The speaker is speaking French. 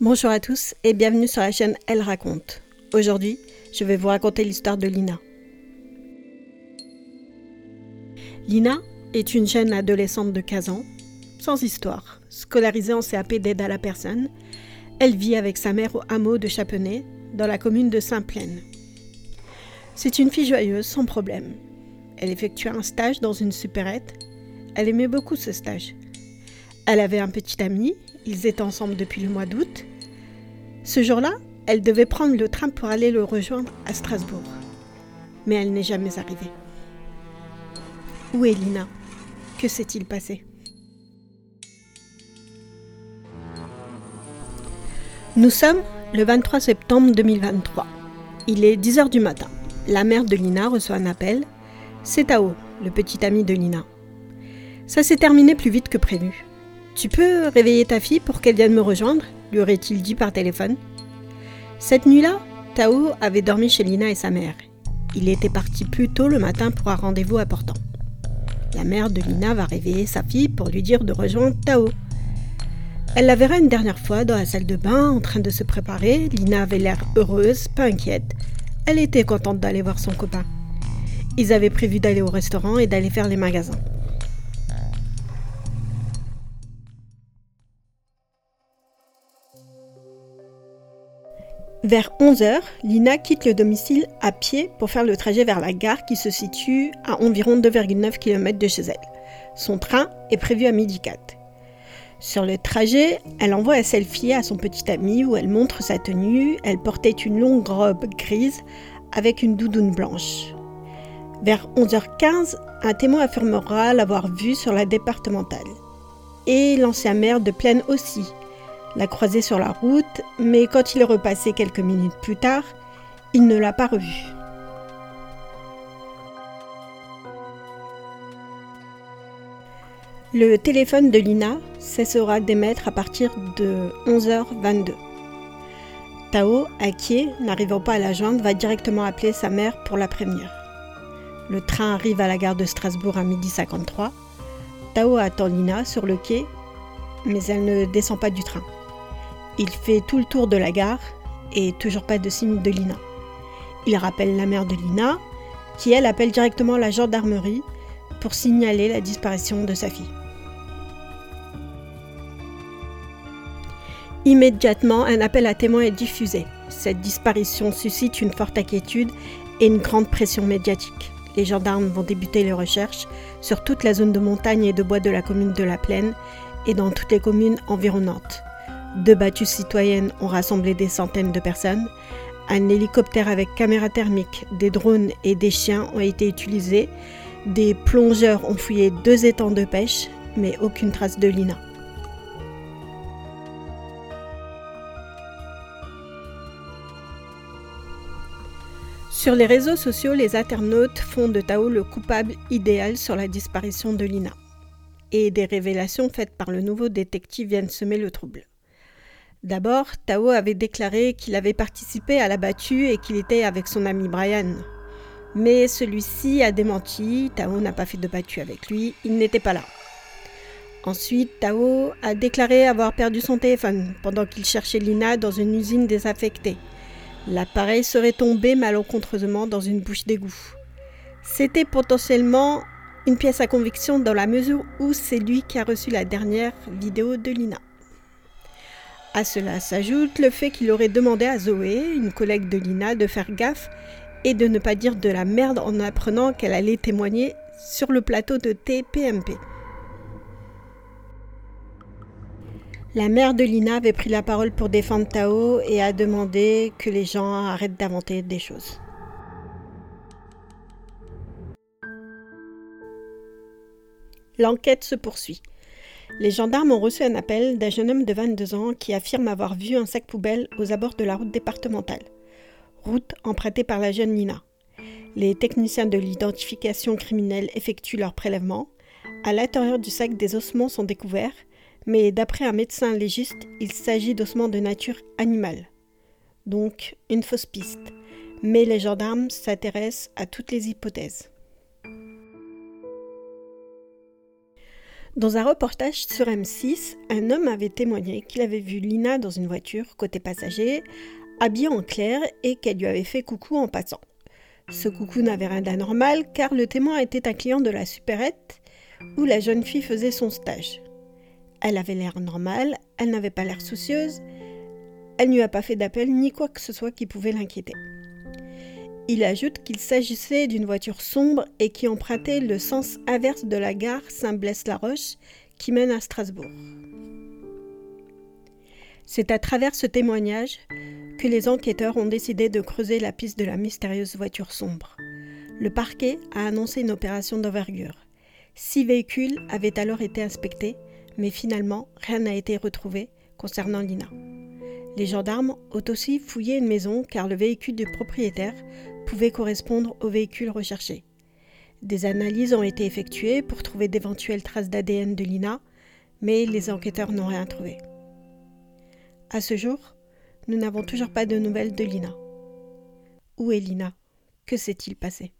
Bonjour à tous et bienvenue sur la chaîne Elle raconte. Aujourd'hui, je vais vous raconter l'histoire de Lina. Lina est une jeune adolescente de 15 ans, sans histoire, scolarisée en CAP d'aide à la personne. Elle vit avec sa mère au hameau de Chapenay, dans la commune de Saint-Plaine. C'est une fille joyeuse, sans problème. Elle effectua un stage dans une supérette. Elle aimait beaucoup ce stage. Elle avait un petit ami, ils étaient ensemble depuis le mois d'août. Ce jour-là, elle devait prendre le train pour aller le rejoindre à Strasbourg. Mais elle n'est jamais arrivée. Où est Lina? Que s'est-il passé? Nous sommes le 23 septembre 2023. Il est 10h du matin. La mère de Lina reçoit un appel. C'est Tao, le petit ami de Lina. Ça s'est terminé plus vite que prévu. Tu peux réveiller ta fille pour qu'elle vienne me rejoindre? Lui aurait-il dit par téléphone. Cette nuit-là, Tao avait dormi chez Lina et sa mère. Il était parti plus tôt le matin pour un rendez-vous important. La mère de Lina va réveiller sa fille pour lui dire de rejoindre Tao. Elle la verra une dernière fois dans la salle de bain en train de se préparer. Lina avait l'air heureuse, pas inquiète. Elle était contente d'aller voir son copain. Ils avaient prévu d'aller au restaurant et d'aller faire les magasins. Vers 11h, Lina quitte le domicile à pied pour faire le trajet vers la gare qui se situe à environ 2,9 km de chez elle. Son train est prévu à midi 4. Sur le trajet, elle envoie un selfie à son petit ami où elle montre sa tenue. Elle portait une longue robe grise avec une doudoune blanche. Vers 11h15, un témoin affirmera l'avoir vue sur la départementale. Et l'ancien maire de Plaine aussi, l'a croisé sur la route, mais quand il est repassé quelques minutes plus tard, il ne l'a pas revu. Le téléphone de Lina cessera d'émettre à partir de 11h22. Tao, inquiet, n'arrivant pas à la joindre, va directement appeler sa mère pour la prévenir. Le train arrive à la gare de Strasbourg à 12h53. Tao attend Lina sur le quai, mais elle ne descend pas du train. Il fait tout le tour de la gare et toujours pas de signe de Lina. Il rappelle la mère de Lina, qui elle appelle directement la gendarmerie pour signaler la disparition de sa fille. Immédiatement, un appel à témoins est diffusé. Cette disparition suscite une forte inquiétude et une grande pression médiatique. Les gendarmes vont débuter les recherches sur toute la zone de montagne et de bois de la commune de La Plaine et dans toutes les communes environnantes. Deux battues citoyennes ont rassemblé des centaines de personnes. Un hélicoptère avec caméra thermique, des drones et des chiens ont été utilisés. Des plongeurs ont fouillé deux étangs de pêche, mais aucune trace de Lina. Sur les réseaux sociaux, les internautes font de Tao le coupable idéal sur la disparition de Lina. Et des révélations faites par le nouveau détective viennent semer le trouble. D'abord, Tao avait déclaré qu'il avait participé à la battue et qu'il était avec son ami Brian. Mais celui-ci a démenti, Tao n'a pas fait de battue avec lui, il n'était pas là. Ensuite, Tao a déclaré avoir perdu son téléphone pendant qu'il cherchait Lina dans une usine désaffectée. L'appareil serait tombé malencontreusement dans une bouche d'égout. C'était potentiellement une pièce à conviction dans la mesure où c'est lui qui a reçu la dernière vidéo de Lina. À cela s'ajoute le fait qu'il aurait demandé à Zoé, une collègue de Lina, de faire gaffe et de ne pas dire de la merde en apprenant qu'elle allait témoigner sur le plateau de TPMP. La mère de Lina avait pris la parole pour défendre Tao et a demandé que les gens arrêtent d'inventer des choses. L'enquête se poursuit. Les gendarmes ont reçu un appel d'un jeune homme de 22 ans qui affirme avoir vu un sac poubelle aux abords de la route départementale, route empruntée par la jeune Nina. Les techniciens de l'identification criminelle effectuent leur prélèvement. À l'intérieur du sac, des ossements sont découverts, mais d'après un médecin légiste, il s'agit d'ossements de nature animale. Donc, une fausse piste. Mais les gendarmes s'intéressent à toutes les hypothèses. Dans un reportage sur M6, un homme avait témoigné qu'il avait vu Lina dans une voiture côté passager, habillée en clair et qu'elle lui avait fait coucou en passant. Ce coucou n'avait rien d'anormal car le témoin était un client de la supérette où la jeune fille faisait son stage. Elle avait l'air normale, elle n'avait pas l'air soucieuse, elle lui a pas fait d'appel ni quoi que ce soit qui pouvait l'inquiéter. Il ajoute qu'il s'agissait d'une voiture sombre et qui empruntait le sens inverse de la gare Saint-Blaise-la-Roche qui mène à Strasbourg. C'est à travers ce témoignage que les enquêteurs ont décidé de creuser la piste de la mystérieuse voiture sombre. Le parquet a annoncé une opération d'envergure. Six véhicules avaient alors été inspectés, mais finalement rien n'a été retrouvé concernant Lina. Les gendarmes ont aussi fouillé une maison car le véhicule du propriétaire pouvait correspondre au véhicule recherché. Des analyses ont été effectuées pour trouver d'éventuelles traces d'ADN de Lina, mais les enquêteurs n'ont rien trouvé. À ce jour, nous n'avons toujours pas de nouvelles de Lina. Où est Lina? Que s'est-il passé?